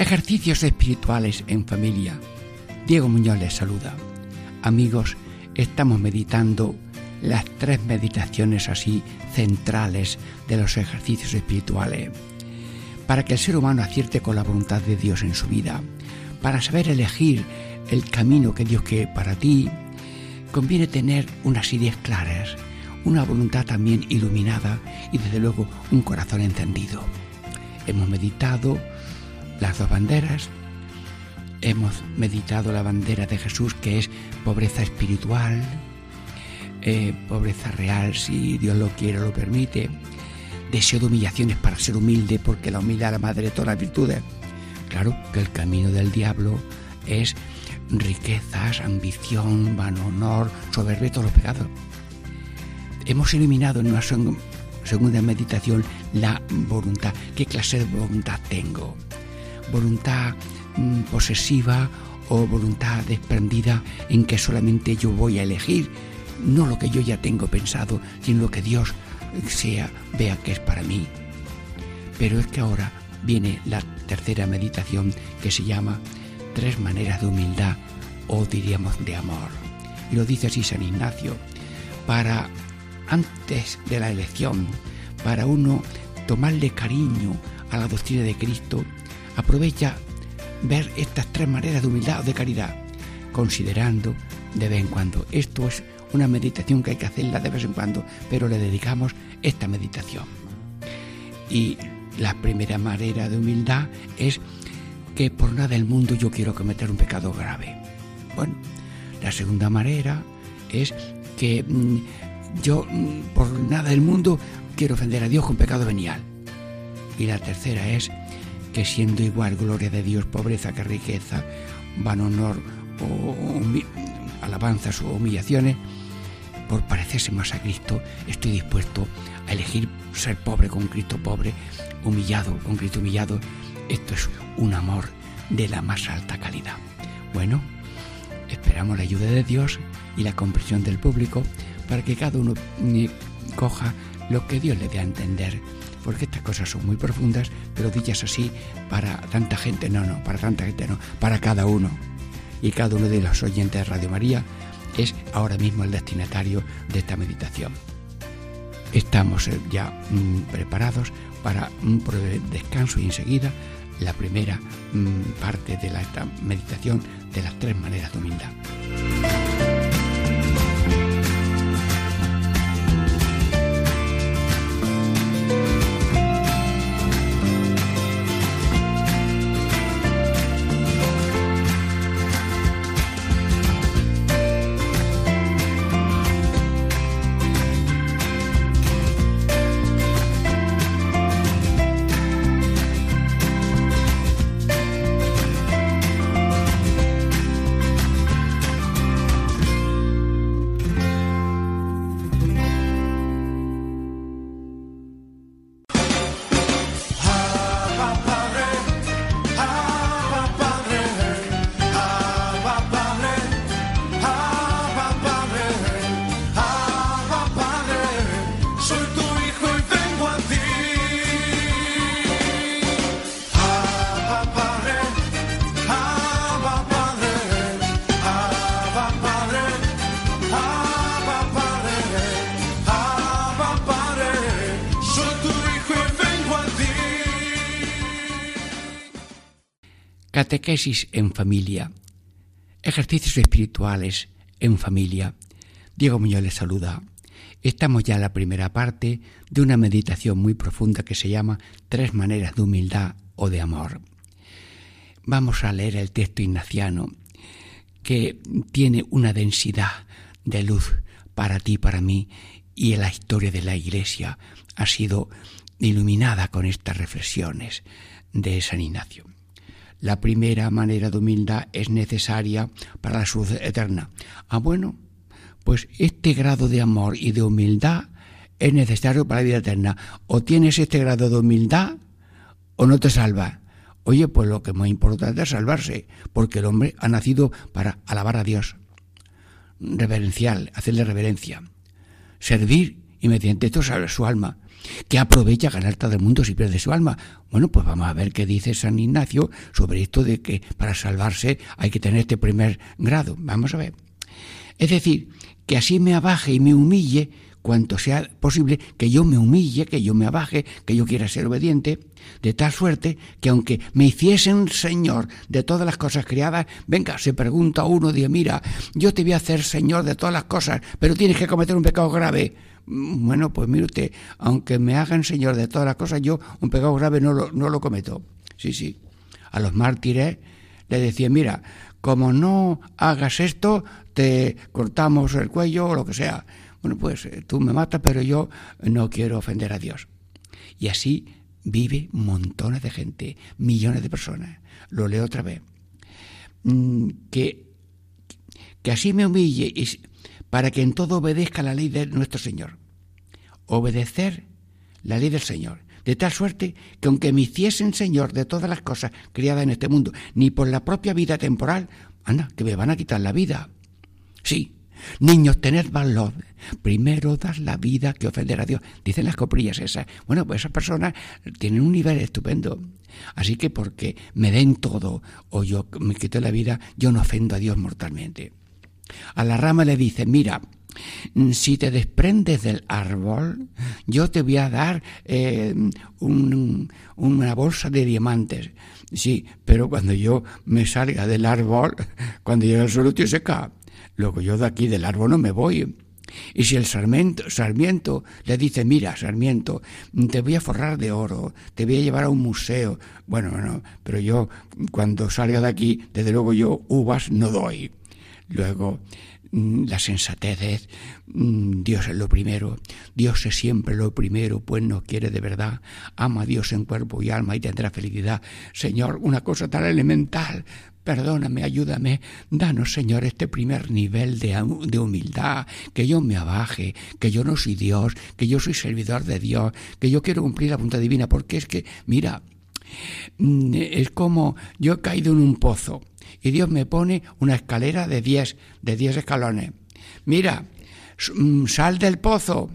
Ejercicios espirituales en familia. Diego Muñoz les saluda. Amigos, estamos meditando las tres meditaciones así centrales de los ejercicios espirituales, para que el ser humano acierte con la voluntad de Dios en su vida, para saber elegir el camino que Dios quiere para ti, conviene tener unas ideas claras, una voluntad también iluminada y desde luego un corazón encendido. Hemos meditado las dos banderas, hemos meditado la bandera de Jesús que es pobreza espiritual, eh, pobreza real si Dios lo quiere lo permite, deseo de humillaciones para ser humilde porque la humildad es la madre de todas las virtudes. Claro que el camino del diablo es riquezas, ambición, vano honor, soberbia todos los pecados. Hemos eliminado en una segunda meditación la voluntad. ¿Qué clase de voluntad tengo? ¿Voluntad mm, posesiva o voluntad desprendida en que solamente yo voy a elegir no lo que yo ya tengo pensado, sino lo que Dios sea, vea que es para mí. Pero es que ahora viene la tercera meditación que se llama Tres maneras de humildad o diríamos de amor. Y lo dice así San Ignacio, para antes de la elección, para uno tomarle cariño a la doctrina de Cristo, aprovecha ver estas tres maneras de humildad o de caridad, considerando de vez en cuando. Esto es una meditación que hay que hacerla de vez en cuando, pero le dedicamos esta meditación. Y la primera manera de humildad es que por nada del mundo yo quiero cometer un pecado grave. Bueno, la segunda manera es que mm, yo mm, por nada del mundo quiero ofender a Dios con pecado venial. Y la tercera es que siendo igual gloria de Dios, pobreza que riqueza, van honor o alabanzas o humillaciones, por parecerse más a Cristo, estoy dispuesto a elegir ser pobre con Cristo pobre, humillado con Cristo humillado. Esto es un amor de la más alta calidad. Bueno, esperamos la ayuda de Dios y la comprensión del público para que cada uno eh, coja lo que Dios le dé a entender. Porque estas cosas son muy profundas, pero dichas así para tanta gente, no, no, para tanta gente no, para cada uno. Y cada uno de los oyentes de Radio María es ahora mismo el destinatario de esta meditación. Estamos eh, ya mm, preparados para un breve descanso y enseguida la primera mm, parte de la meditación de las tres maneras de humildad. Catequesis en familia. Ejercicios espirituales en familia. Diego Muñoz les saluda. Estamos ya en la primera parte de una meditación muy profunda que se llama Tres maneras de humildad o de amor. Vamos a leer el texto ignaciano que tiene una densidad de luz para ti, para mí, y en la historia de la Iglesia ha sido iluminada con estas reflexiones de San Ignacio. La primera manera de humildad es necesaria para la salud eterna. Ah, bueno, pues este grado de amor y de humildad es necesario para la vida eterna. O tienes este grado de humildad o no te salva. Oye, pues lo que más importante es salvarse, porque el hombre ha nacido para alabar a Dios, reverencial, hacerle reverencia, servir y mediante esto salvar su alma. Que aprovecha ganar todo el mundo si pierde su alma? Bueno, pues vamos a ver qué dice San Ignacio sobre esto de que para salvarse hay que tener este primer grado. Vamos a ver. Es decir, que así me abaje y me humille cuanto sea posible, que yo me humille, que yo me abaje, que yo quiera ser obediente, de tal suerte que aunque me hiciesen Señor de todas las cosas criadas, venga, se pregunta uno, dice, mira, yo te voy a hacer Señor de todas las cosas, pero tienes que cometer un pecado grave. Mm, bueno, pues mire usted, aunque me hagan Señor de todas las cosas, yo un pecado grave no lo, no lo cometo. Sí, sí. A los mártires le decía, mira, como no hagas esto, te cortamos el cuello o lo que sea. Bueno, pues eh, tú me matas, pero yo no quiero ofender a Dios. Y así vive montones de gente, millones de personas. Lo leo otra vez. Mm, que, que así me humille para que en todo obedezca la ley de nuestro Señor. Obedecer la ley del Señor. De tal suerte que aunque me hiciesen Señor de todas las cosas criadas en este mundo, ni por la propia vida temporal, anda, que me van a quitar la vida. Sí, Niños, tened valor. Primero dar la vida que ofender a Dios. Dicen las coprillas esas. Bueno, pues esas personas tienen un nivel estupendo. Así que porque me den todo o yo me quito la vida, yo no ofendo a Dios mortalmente. A la rama le dice, mira, si te desprendes del árbol, yo te voy a dar eh, una bolsa de diamantes. Sí, pero cuando yo me salga del árbol, cuando llegue el suelo, tío se cae. Luego yo de aquí del árbol no me voy. Y si el sarmiento, sarmiento, le dice, mira, sarmiento, te voy a forrar de oro, te voy a llevar a un museo. Bueno, bueno, pero yo cuando salga de aquí, desde luego yo uvas no doy. Luego, mm, la sensatez mm, Dios es lo primero, Dios es siempre lo primero, pues nos quiere de verdad, ama a Dios en cuerpo y alma y tendrá felicidad. Señor, una cosa tan elemental, Perdóname, ayúdame, danos, Señor, este primer nivel de, de, humildad, que yo me abaje, que yo no soy Dios, que yo soy servidor de Dios, que yo quiero cumplir la voluntad divina, porque es que, mira, mm, es como yo he caído en un pozo y Dios me pone una escalera de diez, de diez escalones. Mira, mm, sal del pozo.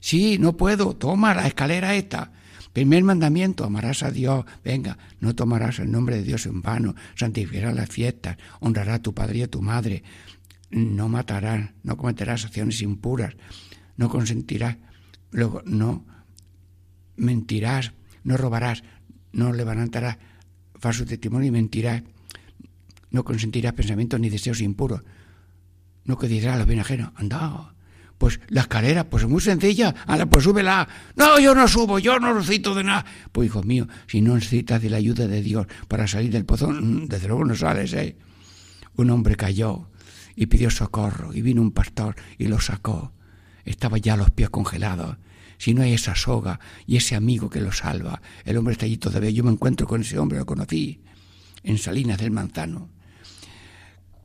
Sí, no puedo, toma la escalera esta. Primer mandamiento, amarás a Dios. Venga, no tomarás el nombre de Dios en vano, santificarás las fiestas, honrarás a tu padre y a tu madre, no matarás, no cometerás acciones impuras, no consentirás, luego no mentirás, no robarás, no levantarás falso testimonio y mentirás, no consentirás pensamientos ni deseos impuros, no que dirás a los bien ajenos, anda, pues la escalera, pues es muy sencilla. Anda, pues súbela. No, yo no subo, yo no necesito de nada. Pues hijo mío, si no necesitas de la ayuda de Dios para salir del pozo, mm, desde luego no sales, ¿eh? Un hombre cayó y pidió socorro y vino un pastor y lo sacó. Estaba ya los pies congelados. Si no hay esa soga y ese amigo que lo salva, el hombre está allí todavía. Yo me encuentro con ese hombre, lo conocí en Salinas del Manzano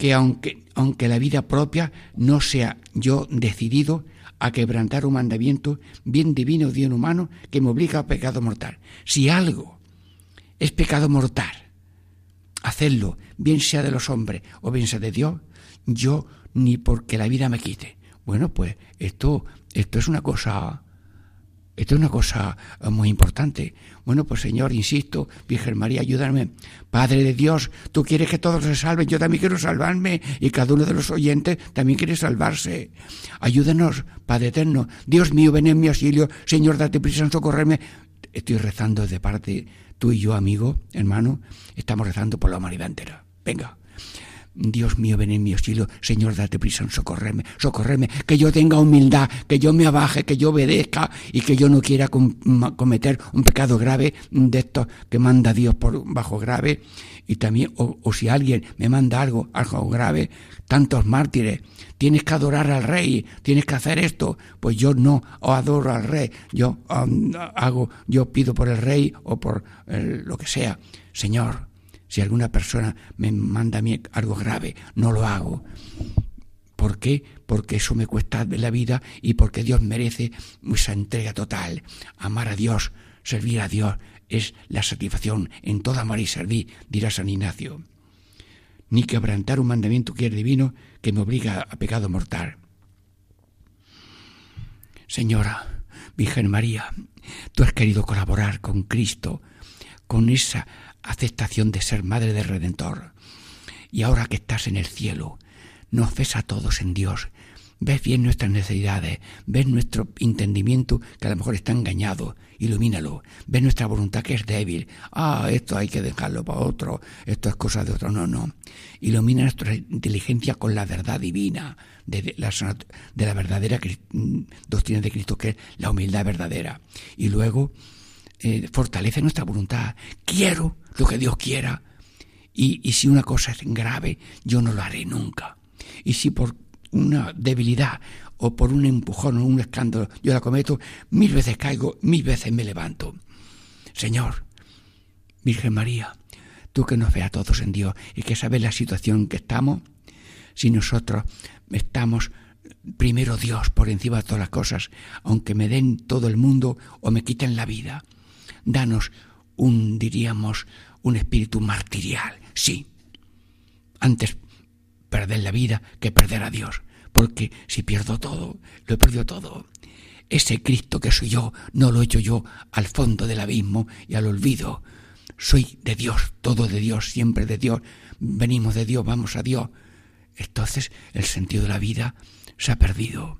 que aunque, aunque la vida propia no sea yo decidido a quebrantar un mandamiento bien divino o bien humano que me obliga a pecado mortal. Si algo es pecado mortal, hacerlo, bien sea de los hombres o bien sea de Dios, yo ni porque la vida me quite. Bueno, pues esto, esto es una cosa esto es una cosa eh, muy importante. Bueno, pues Señor, insisto, Virgen María, ayúdame. Padre de Dios, tú quieres que todos se salven, yo también quiero salvarme y cada uno de los oyentes también quiere salvarse. Ayúdenos, Padre eterno. Dios mío, ven en mi auxilio. Señor, date prisa en socorrerme. Estoy rezando de parte, tú y yo, amigo, hermano, estamos rezando por la humanidad entera. Venga. Dios mío, ven en mi auxilio, Señor, date prisa en socorrerme, socorrerme, que yo tenga humildad, que yo me abaje, que yo obedezca y que yo no quiera cometer un pecado grave de estos que manda Dios por bajo grave. Y también, o, si alguien me manda algo, algo grave, tantos mártires, tienes que adorar al rey, tienes que hacer esto, pues yo no adoro al rey, yo um, hago, yo pido por el rey o por lo que sea. Señor, si alguna persona me manda a mí algo grave, no lo hago. ¿Por qué? Porque eso me cuesta la vida y porque Dios merece esa entrega total. Amar a Dios, servir a Dios, es la satisfacción en toda amar y servir, dirá San Ignacio. Ni quebrantar un mandamiento que es divino que me obliga a pecado mortal. Señora, Virgen María, tú has querido colaborar con Cristo, con esa aceptación de ser Madre del Redentor. Y ahora que estás en el cielo, nos ves a todos en Dios, ves bien nuestras necesidades, ves nuestro entendimiento que a lo mejor está engañado, ilumínalo, ves nuestra voluntad que es débil, ah, esto hay que dejarlo para otro, esto es cosa de otro, no, no, ilumina nuestra inteligencia con la verdad divina, de la, de la verdadera mm, doctrina de Cristo, que es la humildad verdadera, y luego eh, fortalece nuestra voluntad. Quiero lo que Dios quiera. Y, si una cosa es grave, yo no lo haré nunca. Y si por una debilidad o por un empujón o un escándalo yo la cometo, mil veces caigo, mil veces me levanto. Señor, Virgen María, tú que nos ve a todos en Dios y que sabes la situación en que estamos, si nosotros estamos primero Dios por encima de todas las cosas, aunque me den todo el mundo o me quiten la vida, danos un, diríamos, un espíritu martirial. Sí, antes perder la vida que perder a Dios, porque si pierdo todo, lo he perdido todo. Ese Cristo que soy yo, no lo echo yo al fondo del abismo y al olvido. Soy de Dios, todo de Dios, siempre de Dios. Venimos de Dios, vamos a Dios. Entonces el sentido de la vida se ha perdido.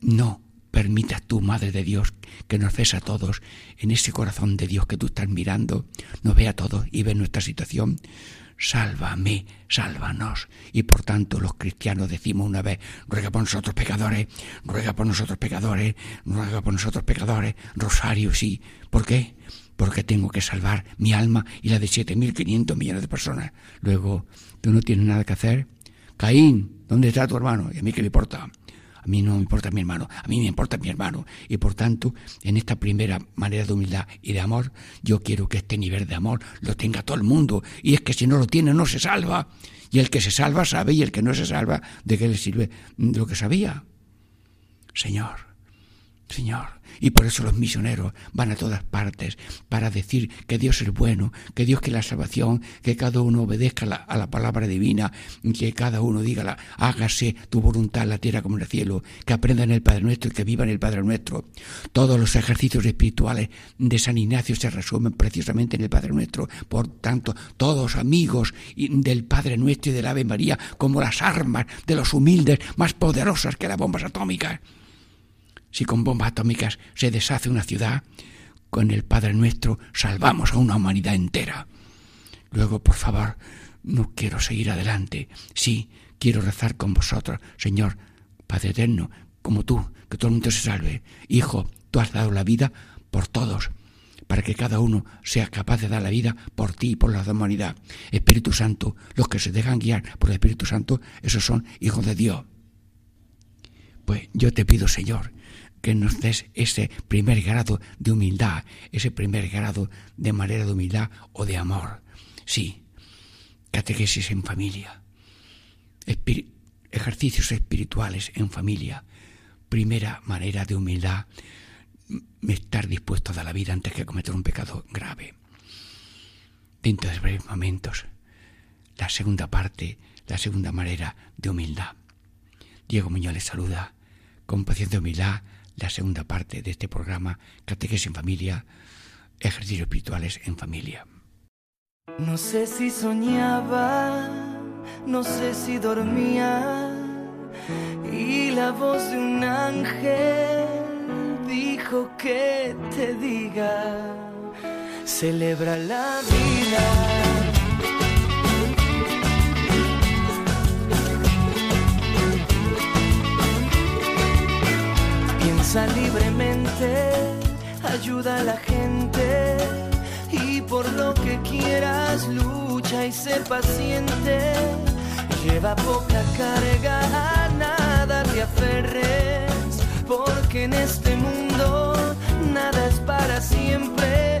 No, permitas tú, Madre de Dios, que nos ves a todos en ese corazón de Dios que tú estás mirando, nos ve a todos y ve nuestra situación. Sálvame, sálvanos. Y por tanto los cristianos decimos una vez, ruega por nosotros pecadores, ruega por nosotros pecadores, ruega por nosotros pecadores, rosario, sí. ¿Por qué? Porque tengo que salvar mi alma y la de 7.500 millones de personas. Luego, ¿tú no tienes nada que hacer? Caín, ¿dónde está tu hermano? ¿Y a mí qué le importa? A mí no me importa mi hermano, a mí me importa mi hermano. Y por tanto, en esta primera manera de humildad y de amor, yo quiero que este nivel de amor lo tenga todo el mundo. Y es que si no lo tiene, no se salva. Y el que se salva sabe, y el que no se salva, ¿de qué le sirve lo que sabía? Señor, Señor, y por eso los misioneros van a todas partes para decir que Dios es bueno, que Dios quiere la salvación, que cada uno obedezca a la palabra divina, que cada uno diga, hágase tu voluntad en la tierra como en el cielo, que aprendan el Padre Nuestro y que vivan el Padre Nuestro. Todos los ejercicios espirituales de San Ignacio se resumen precisamente en el Padre Nuestro. Por tanto, todos amigos del Padre Nuestro y del Ave María, como las armas de los humildes más poderosas que las bombas atómicas. Si con bombas atómicas se deshace una ciudad, con el Padre Nuestro salvamos a una humanidad entera. Luego, por favor, no quiero seguir adelante. Sí, quiero rezar con vosotros, Señor, Padre Eterno, como tú, que todo el mundo se salve. Hijo, tú has dado la vida por todos, para que cada uno sea capaz de dar la vida por ti y por la humanidad. Espíritu Santo, los que se dejan guiar por el Espíritu Santo, esos son hijos de Dios. Pues yo te pido, Señor, que nos des ese primer grado de humildad, ese primer grado de manera de humildad o de amor. Sí, catequesis en familia, ejercicios espirituales en familia, primera manera de humildad, estar dispuesto a dar la vida antes que cometer un pecado grave. Dentro de breves momentos, la segunda parte, la segunda manera de humildad. Diego Muñoz les saluda con paciencia humildad la segunda parte de este programa, Catequesis en Familia, Ejercicios Espirituales en Familia. No sé si soñaba, no sé si dormía, y la voz de un ángel dijo que te diga, celebra la vida. Danza libremente, ayuda a la gente y por lo que quieras lucha y sé paciente. Lleva poca carga, a nada te aferres, porque en este mundo nada es para siempre.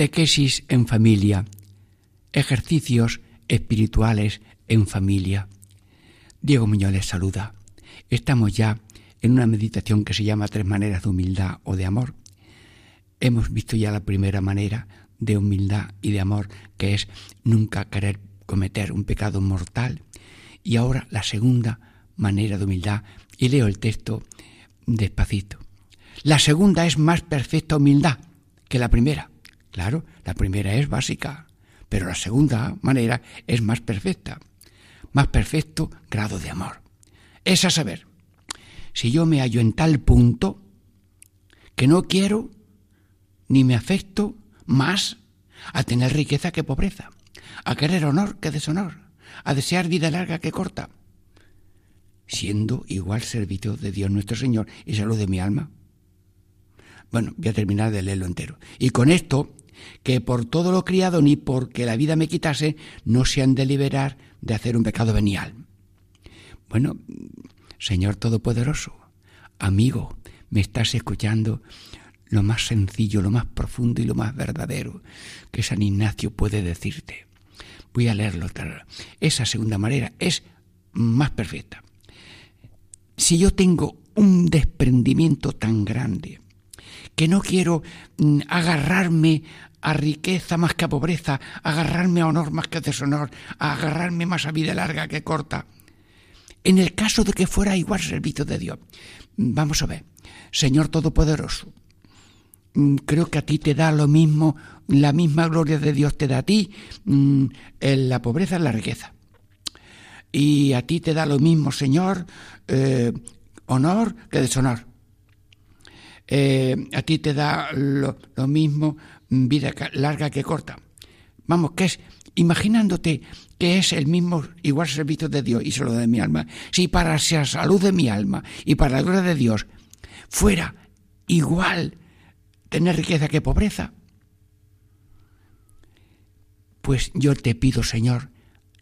Catequesis en familia. Ejercicios espirituales en familia. Diego Muñoz saluda. Estamos ya en una meditación que se llama Tres maneras de humildad o de amor. Hemos visto ya la primera manera de humildad y de amor, que es nunca querer cometer un pecado mortal. Y ahora la segunda manera de humildad, y leo el texto despacito. La segunda es más perfecta humildad que la primera. Claro, la primera es básica, pero la segunda manera es más perfecta. Más perfecto grado de amor. Es a saber, si yo me hallo en tal punto que no quiero ni me afecto más a tener riqueza que pobreza, a querer honor que deshonor, a desear vida larga que corta, siendo igual servicio de Dios nuestro Señor y salud de mi alma. Bueno, voy a terminar de leerlo entero. Y con esto, que por todo lo criado ni porque la vida me quitase, no se han de liberar de hacer un pecado venial. Bueno, Señor Todopoderoso, amigo, me estás escuchando lo más sencillo, lo más profundo y lo más verdadero que San Ignacio puede decirte. Voy a leerlo. Esa segunda manera es más perfecta. Si yo tengo un desprendimiento tan grande que no quiero mm, agarrarme a riqueza más que a pobreza, agarrarme a honor más que a deshonor, agarrarme más a vida larga que corta. En el caso de que fuera igual servicio de Dios, vamos a ver, Señor Todopoderoso, mm, creo que a ti te da lo mismo, la misma gloria de Dios te da a ti mm, en la pobreza, en la riqueza. Y a ti te da lo mismo, Señor, eh, honor que deshonor. Eh, a ti te da lo, lo mismo vida larga que corta. Vamos, que es, imaginándote que es el mismo igual servicio de Dios y solo de mi alma, si para la salud de mi alma y para la gloria de Dios fuera igual tener riqueza que pobreza, pues yo te pido, Señor,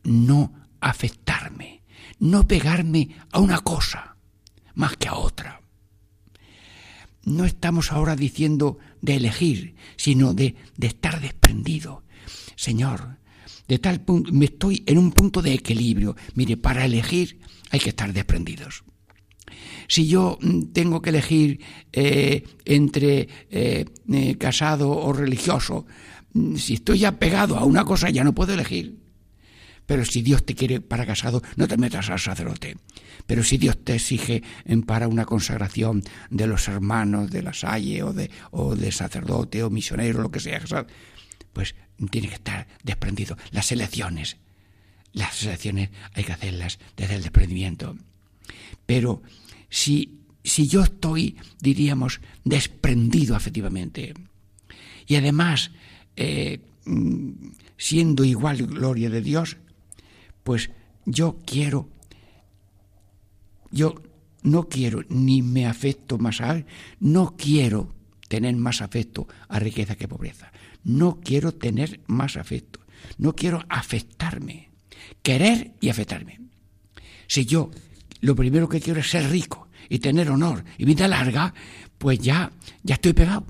no afectarme, no pegarme a una cosa más que a otra no estamos ahora diciendo de elegir, sino de, de estar desprendido. Señor, de tal punto, me estoy en un punto de equilibrio. Mire, para elegir hay que estar desprendidos. Si yo mm, tengo que elegir eh, entre eh, eh, casado o religioso, mm, si estoy apegado a una cosa ya no puedo elegir. Pero si Dios te quiere para casado, no te metas al sacerdote. Pero si Dios te exige para una consagración de los hermanos de la salle o de, o de sacerdote o misionero, lo que sea, pues tiene que estar desprendido. Las elecciones, las elecciones hay que hacerlas desde el desprendimiento. Pero si, si yo estoy, diríamos, desprendido afectivamente, y además eh, mm, siendo igual gloria de Dios, pues yo quiero, yo no quiero ni me afecto más a no quiero tener más afecto a riqueza que pobreza, no quiero tener más afecto, no quiero afectarme, querer y afectarme. Si yo lo primero que quiero es ser rico y tener honor y vida larga, pues ya, ya estoy pegado.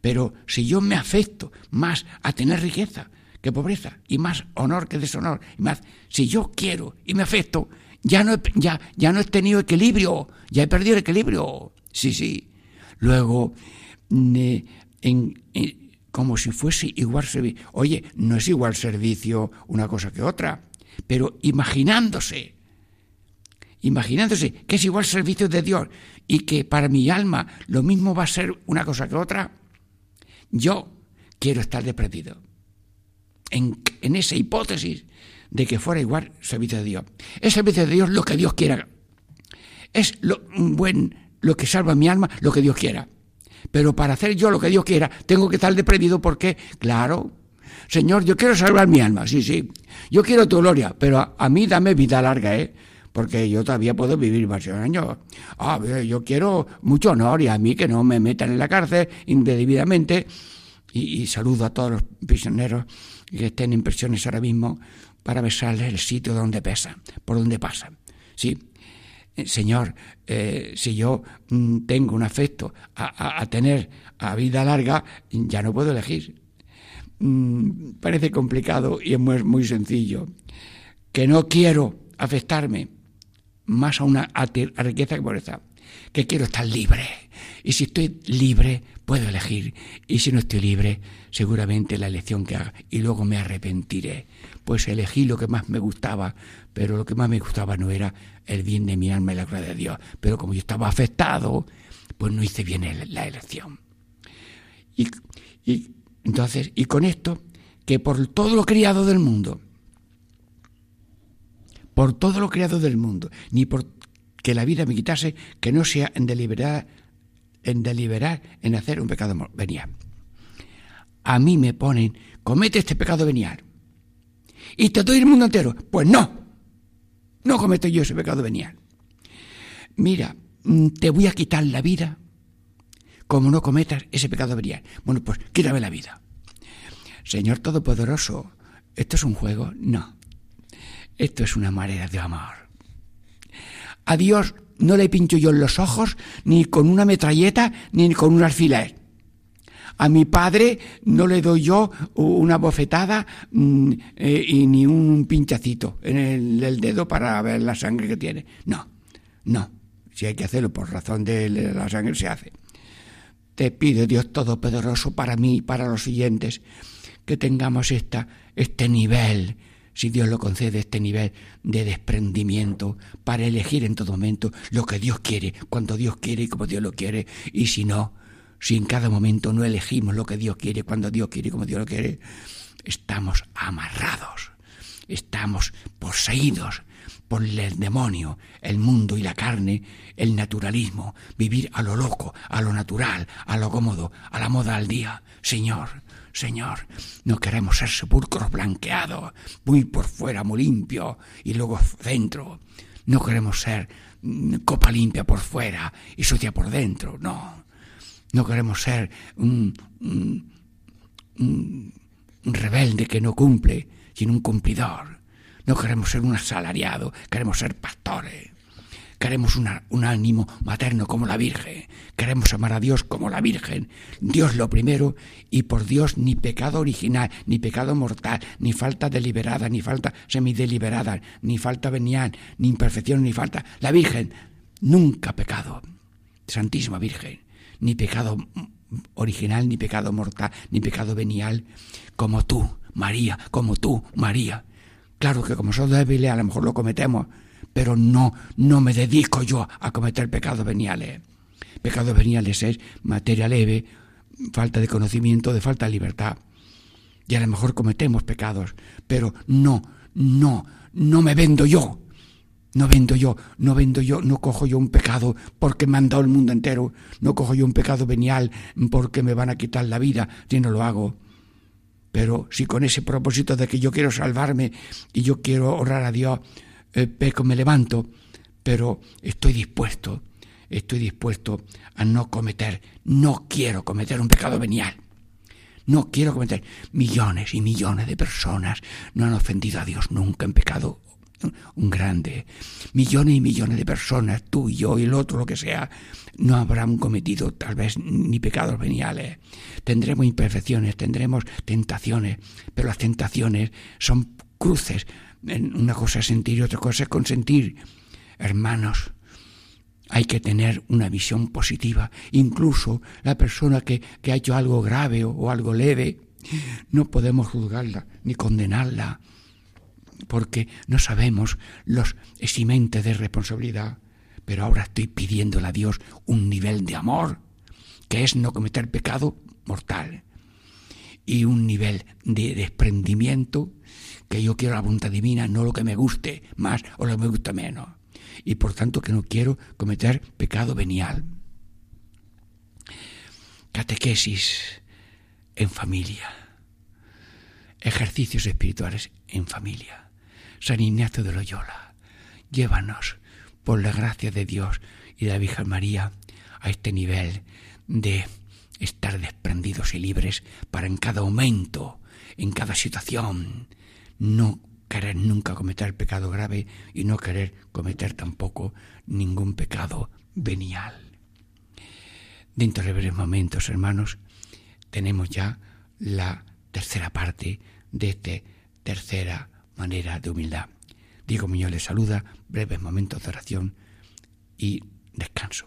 Pero si yo me afecto más a tener riqueza, que pobreza, y más honor que deshonor, y más, si yo quiero y me afecto, ya no, he, ya, ya no he tenido equilibrio, ya he perdido el equilibrio. Sí, sí. Luego, en, como si fuese igual servicio. Oye, no es igual servicio una cosa que otra, pero imaginándose, imaginándose que es igual servicio de Dios y que para mi alma lo mismo va a ser una cosa que otra, yo quiero estar de perdido en, esa hipótesis de que fuera igual servicio de Dios. Es servicio de Dios lo que Dios quiera. Es lo buen, lo que salva mi alma, lo que Dios quiera. Pero para hacer yo lo que Dios quiera, tengo que estar deprimido porque, claro, Señor, yo quiero salvar mi alma, sí, sí. Yo quiero tu gloria, pero a, mí dame vida larga, ¿eh? Porque yo todavía puedo vivir varios años. Ah, yo quiero mucho honor y a mí que no me metan en la cárcel indebidamente. y saludo a todos los prisioneros que estén en prisiones ahora mismo para besarles el sitio donde pesan, por donde pasan. Sí, eh, Señor, eh, si yo mm, tengo un afecto a, tener a vida larga, ya no puedo elegir. Mm, parece complicado y es muy, muy, sencillo. Que no quiero afectarme más a una riqueza que pobreza. Que quiero estar libre. Y si estoy libre, puedo elegir. Y si no estoy libre, seguramente la elección que haga. Y luego me arrepentiré. Pues elegí lo que más me gustaba, pero lo que más me gustaba no era el bien de mi alma y la gloria de Dios. Pero como yo estaba afectado, pues no hice bien la elección. Y, y entonces, y con esto, que por todo lo criado del mundo, por todo lo criado del mundo, ni por que la vida me quitase, que no sea en deliberada en deliberar en hacer un pecado venial. A mí me ponen, comete este pecado venial. Y te doy el mundo entero. Pues no, no cometo yo ese pecado venial. Mira, mm, te voy a quitar la vida como no cometas ese pecado venial. Bueno, pues quítame la vida. Señor Todopoderoso, ¿esto es un juego? No. Esto es una manera de amor. A Dios no le pincho yo en los ojos ni con una metralleta ni con un alfiler. A mi padre no le doy yo una bofetada mm, eh, y ni un pinchacito en el, dedo para ver la sangre que tiene. No, no. Si hay que hacerlo por razón de la sangre, se hace. Te pido, Dios Todopoderoso, para mí y para los siguientes, que tengamos esta, este nivel, si Dios lo concede, este nivel de desprendimiento para elegir en todo momento lo que Dios quiere, cuando Dios quiere y como Dios lo quiere, y si no, si en cada momento no elegimos lo que Dios quiere, cuando Dios quiere y como Dios lo quiere, estamos amarrados, estamos poseídos por el demonio, el mundo y la carne, el naturalismo, vivir a lo loco, a lo natural, a lo cómodo, a la moda al día. Señor, Señor, no queremos ser sepulcros blanqueados, muy por fuera, muy limpio, y luego dentro. No queremos ser mm, copa limpia por fuera y sucia por dentro, no. No queremos ser un, un rebelde que no cumple, sino un cumplidor. No queremos ser un asalariado, queremos ser pastores. Queremos un ánimo materno como la Virgen. Queremos amar a Dios como la Virgen. Dios lo primero y por Dios ni pecado original, ni pecado mortal, ni falta deliberada, ni falta semideliberada, ni falta venial, ni imperfección, ni falta. La Virgen, nunca pecado. Santísima Virgen, ni pecado original, ni pecado mortal, ni pecado venial, como tú, María, como tú, María. Claro que como somos débiles a lo mejor lo cometemos, pero no, no me dedico yo a cometer pecados veniales. Pecados veniales es materia leve, falta de conocimiento, de falta de libertad. Y a lo mejor cometemos pecados, pero no, no, no me vendo yo. No vendo yo, no vendo yo, no cojo yo un pecado porque me han dado el mundo entero, no cojo yo un pecado venial porque me van a quitar la vida si no lo hago. Pero si con ese propósito de que yo quiero salvarme y yo quiero orar a Dios, eh, me levanto, pero estoy dispuesto, estoy dispuesto a no cometer, no quiero cometer un pecado venial. No quiero cometer. Millones y millones de personas no han ofendido a Dios nunca en pecado un grande. Millones y millones de personas, tú y yo y el otro, lo que sea, no habrán cometido tal vez ni pecados veniales. Tendremos imperfecciones, tendremos tentaciones, pero las tentaciones son cruces. Una cosa es sentir y otra cosa es consentir. Hermanos, hay que tener una visión positiva. Incluso la persona que, que ha hecho algo grave o, o algo leve, no podemos juzgarla ni condenarla porque no sabemos los eximentes de responsabilidad. Pero ahora estoy pidiéndole a Dios un nivel de amor, que es no cometer pecado mortal, y un nivel de desprendimiento, que yo quiero la voluntad divina, no lo que me guste más o lo que me gusta menos. Y por tanto que no quiero cometer pecado venial. Catequesis en familia. Ejercicios espirituales en familia. San Ignacio de Loyola, llévanos por la gracia de Dios y de la Virgen María a este nivel de estar desprendidos y libres para en cada momento, en cada situación, no querer nunca cometer pecado grave y no querer cometer tampoco ningún pecado venial. Dentro de breves momentos, hermanos, tenemos ya la tercera parte de esta tercera manera de humildad. Diego Muñoz les saluda, breves momentos de oración y descanso.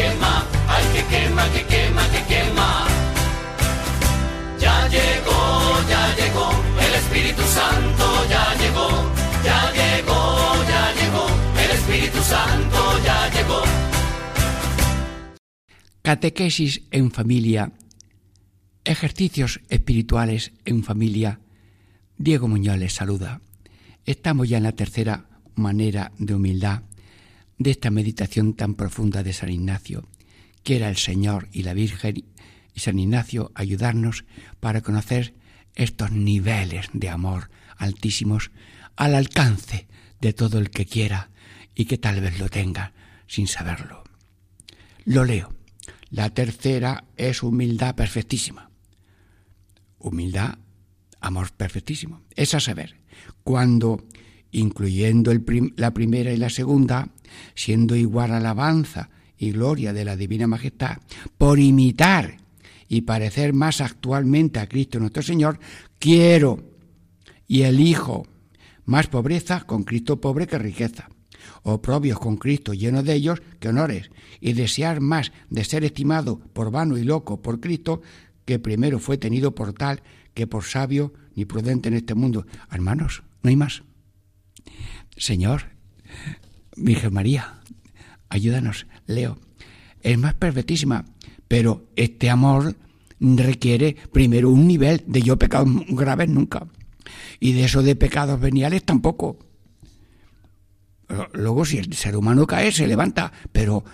quema, ay que quema, que quema, que quema. Ya llegó, ya llegó, el Espíritu Santo ya llegó, ya llegó, ya llegó, el Espíritu Santo ya llegó. Catequesis en familia, ejercicios espirituales en familia. Diego Muñoz les saluda. Estamos ya en la tercera manera de humildad de esta meditación tan profunda de San Ignacio. Quiera el Señor y la Virgen y San Ignacio ayudarnos para conocer estos niveles de amor altísimos al alcance de todo el que quiera y que tal vez lo tenga sin saberlo. Lo leo. La tercera es humildad perfectísima. Humildad, amor perfectísimo. Es a saber, cuando, incluyendo la primera y la segunda, siendo igual alabanza y gloria de la Divina Majestad, por imitar y parecer más actualmente a Cristo nuestro Señor, quiero y elijo más pobreza con Cristo pobre que riqueza oprobios con Cristo lleno de ellos que honores, y desear más de ser estimado por vano y loco por Cristo, que primero fue tenido por tal que por sabio ni prudente en este mundo. Hermanos, no hay más. Señor, Virgen María, ayúdanos, Leo. Es más perfectísima, pero este amor requiere primero un nivel de yo pecados graves nunca. Y de eso de pecados veniales tampoco. Luego, si el ser humano cae, se levanta, pero,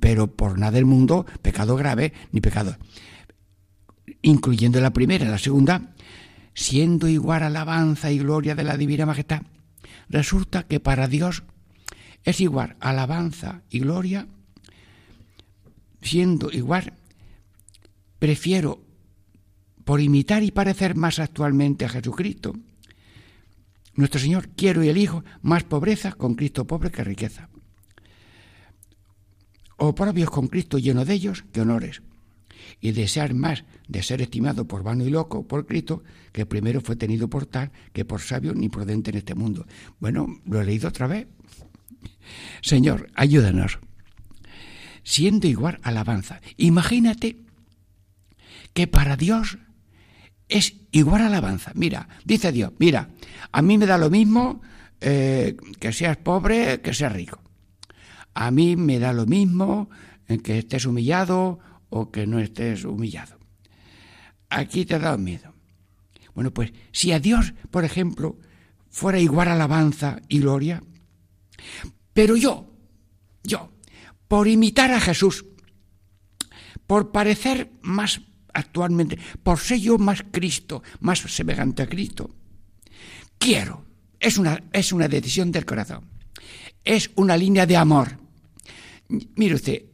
pero por nada del mundo, pecado grave ni pecado. Incluyendo la primera, la segunda, siendo igual alabanza y gloria de la divina majestad, resulta que para Dios es igual alabanza y gloria, siendo igual, prefiero por imitar y parecer más actualmente a Jesucristo, nuestro Señor, quiero y elijo más pobreza con Cristo pobre que riqueza. O propios con Cristo lleno de ellos que honores. Y desear más de ser estimado por vano y loco por Cristo, que primero fue tenido por tal que por sabio ni prudente en este mundo. Bueno, lo he leído otra vez. Señor, ayúdanos. Siendo igual alabanza. Imagínate que para Dios es igual alabanza. Mira, dice Dios, mira, a mí me da lo mismo eh, que seas pobre que seas rico. A mí me da lo mismo que estés humillado o que no estés humillado. Aquí te da miedo. Bueno, pues si a Dios, por ejemplo, fuera igual alabanza y gloria, pero yo, yo, por imitar a Jesús, por parecer más actualmente, por ser yo más Cristo, más semejante a Cristo. Quiero, es una, es una decisión del corazón, es una línea de amor. Mire usted,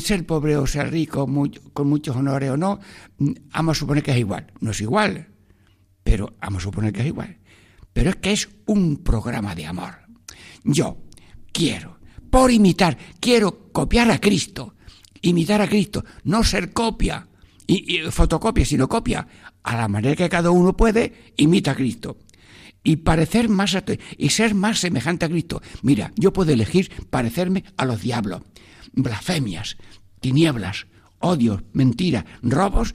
ser pobre o ser rico, con muchos honores o no, vamos a suponer que es igual. No es igual, pero vamos a suponer que es igual. Pero es que es un programa de amor. Yo quiero, por imitar, quiero copiar a Cristo, imitar a Cristo, no ser copia, y, fotocopia, sino copia, a la manera que cada uno puede, imita a Cristo. Y parecer más y ser más semejante a Cristo. Mira, yo puedo elegir parecerme a los diablos, blasfemias, tinieblas, odios, mentiras, robos.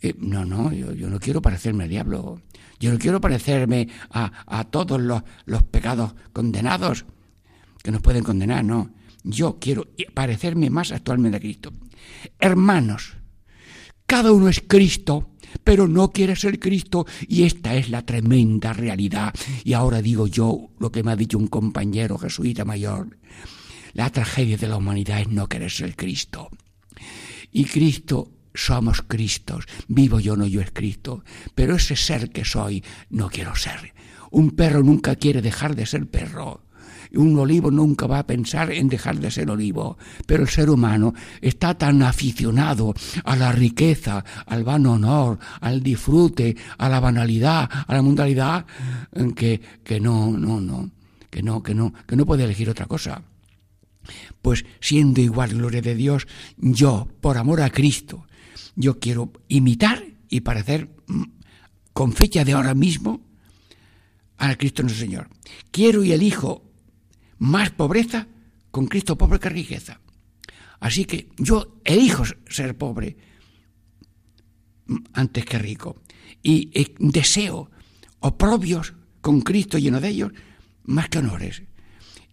Eh, no, no, yo, no quiero parecerme al diablo. Yo no quiero parecerme a, a todos los, los pecados condenados que nos pueden condenar, no. Yo quiero parecerme más actualmente a Cristo. Hermanos, cada uno es Cristo, pero no quiere ser Cristo y esta es la tremenda realidad. Y ahora digo yo lo que me ha dicho un compañero jesuita mayor. La tragedia de la humanidad es no querer ser Cristo. Y Cristo somos Cristos. Vivo yo, no yo es Cristo. Pero ese ser que soy, no quiero ser. Un perro nunca quiere dejar de ser perro un olivo nunca va a pensar en dejar de ser olivo, pero el ser humano está tan aficionado a la riqueza, al vano honor, al disfrute, a la banalidad, a la mundanalidad, que, que no, no, no, que no, que no, que no puede elegir otra cosa. Pues siendo igual gloria de Dios, yo, por amor a Cristo, yo quiero imitar y parecer mm, con fecha de ahora mismo a Cristo nuestro Señor. Quiero y elijo más pobreza con Cristo pobre que riqueza. Así que yo elijo ser pobre antes que rico. Y deseo oprobios con Cristo lleno de ellos más que honores.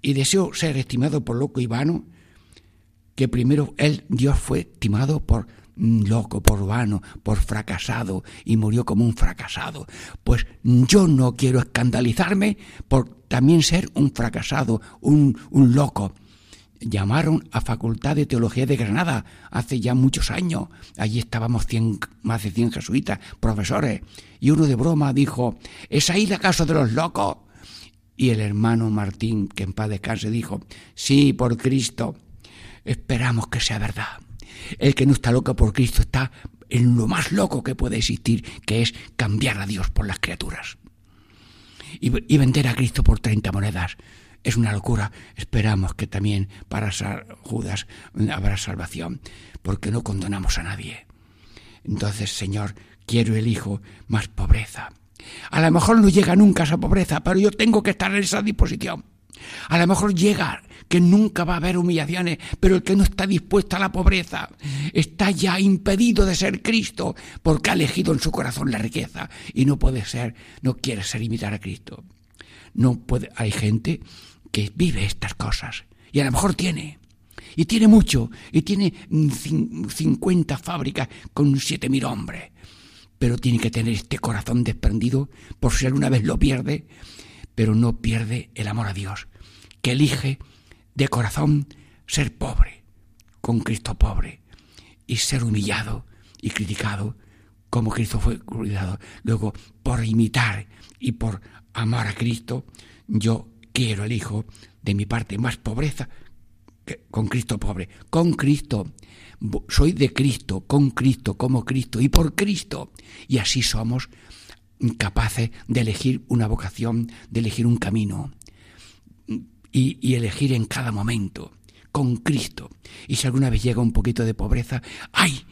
Y deseo ser estimado por loco y vano que primero él, Dios, fue estimado por loco, por vano, por fracasado y murió como un fracasado. Pues yo no quiero escandalizarme por también ser un fracasado, un, loco. Llamaron a Facultad de Teología de Granada hace ya muchos años. Allí estábamos más de 100 jesuitas, profesores. Y uno de broma dijo, ¿es ahí la casa de los locos? Y el hermano Martín, que en paz descanse, dijo, sí, por Cristo. Esperamos que sea verdad. El que no está loco por Cristo está en lo más loco que puede existir, que es cambiar a Dios por las criaturas. Y, vender a Cristo por 30 monedas. Es una locura. Esperamos que también para Judas habrá salvación, porque no condenamos a nadie. Entonces, Señor, quiero el Hijo más pobreza. A lo mejor no llega nunca esa pobreza, pero yo tengo que estar en esa disposición. A lo mejor llega que nunca va a haber humillaciones, pero el que no está dispuesto a la pobreza está ya impedido de ser Cristo porque ha elegido en su corazón la riqueza y no puede ser, no quiere ser imitar a Cristo. No puede, hay gente que vive estas cosas y a lo mejor tiene y tiene mucho y tiene 50 fábricas con 7000 hombres, pero tiene que tener este corazón desprendido por si alguna vez lo pierde, pero no pierde el amor a Dios, que elige de corazón ser pobre, con Cristo pobre, y ser humillado y criticado como Cristo fue cuidado. Luego, por imitar y por amar a Cristo, yo quiero el Hijo de mi parte más pobreza con Cristo pobre, con Cristo. Soy de Cristo, con Cristo, como Cristo y por Cristo. Y así somos capaces de elegir una vocación, de elegir un camino y, elegir en cada momento con Cristo. Y si alguna vez llega un poquito de pobreza, ¡ay!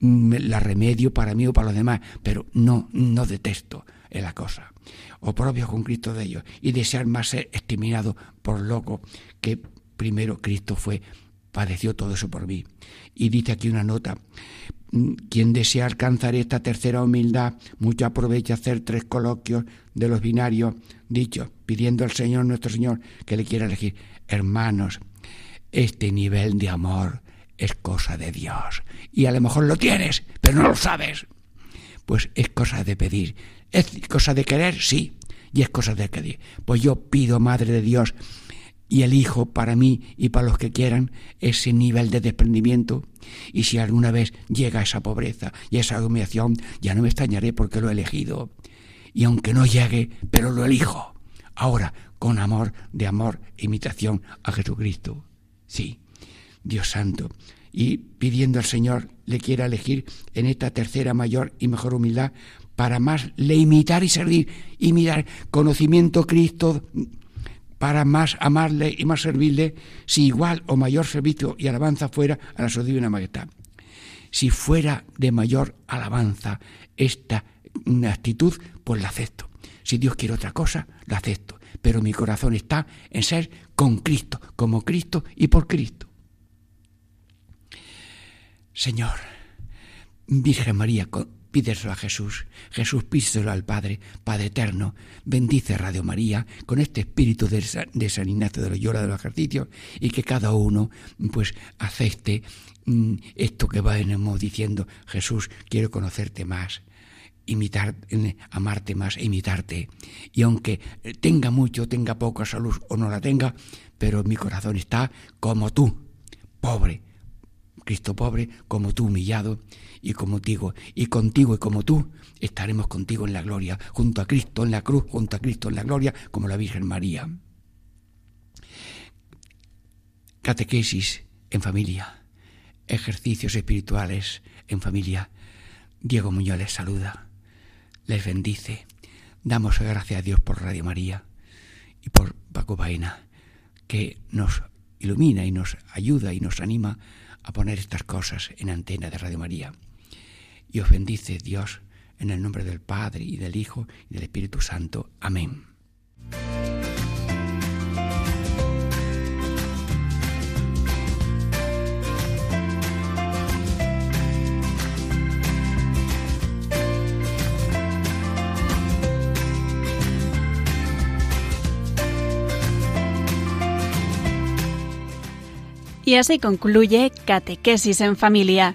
La remedio para mí o para los demás, pero no, no detesto la cosa. O propio con Cristo de ellos. Y desear más ser estimado por loco que primero Cristo fue, padeció todo eso por mí. Y dice aquí una nota, quien desea alcanzar esta tercera humildad, mucho aprovecha hacer tres coloquios de los binarios dichos, pidiendo al Señor nuestro Señor que le quiera elegir. Hermanos, este nivel de amor es cosa de Dios. Y a lo mejor lo tienes, pero no lo sabes. Pues es cosa de pedir. ¿Es cosa de querer? Sí. Y es cosa de pedir. Pues yo pido, Madre de Dios, y elijo para mí y para los que quieran ese nivel de desprendimiento. Y si alguna vez llega esa pobreza y esa humillación, ya no me extrañaré porque lo he elegido. Y aunque no llegue, pero lo elijo. Ahora, con amor, de amor, imitación a Jesucristo. Sí, Dios Santo. Y pidiendo al Señor le quiera elegir en esta tercera mayor y mejor humildad para más le imitar y servir y mirar conocimiento Cristo para más amarle y más servirle, si igual o mayor servicio y alabanza fuera a la su divina majestad. Si fuera de mayor alabanza esta actitud, pues la acepto. Si Dios quiere otra cosa, la acepto. Pero mi corazón está en ser con Cristo, como Cristo y por Cristo. Señor, Virgen María, pídeselo a Jesús. Jesús, pídeselo al Padre, Padre eterno. Bendice Radio María con este espíritu de, San Ignacio de Loyola de los ejercicios y que cada uno pues acepte mm, esto que vamos diciendo. Jesús, quiero conocerte más imitar, amarte más, imitarte. Y aunque tenga mucho, tenga poca salud o no la tenga, pero mi corazón está como tú, pobre, Cristo pobre, como tú humillado, y como y contigo y como tú, estaremos contigo en la gloria, junto a Cristo en la cruz, junto a Cristo en la gloria, como la Virgen María. Catequesis en familia, ejercicios espirituales en familia. Diego Muñoz les saluda, les bendice. Damos gracias a Dios por Radio María y por Paco Baena, que nos ilumina y nos ayuda y nos anima a poner estas cosas en antena de Radio María y os bendice Dios en el nombre del Padre y del Hijo y del Espíritu Santo. Amén. Y así concluye Catequesis en Familia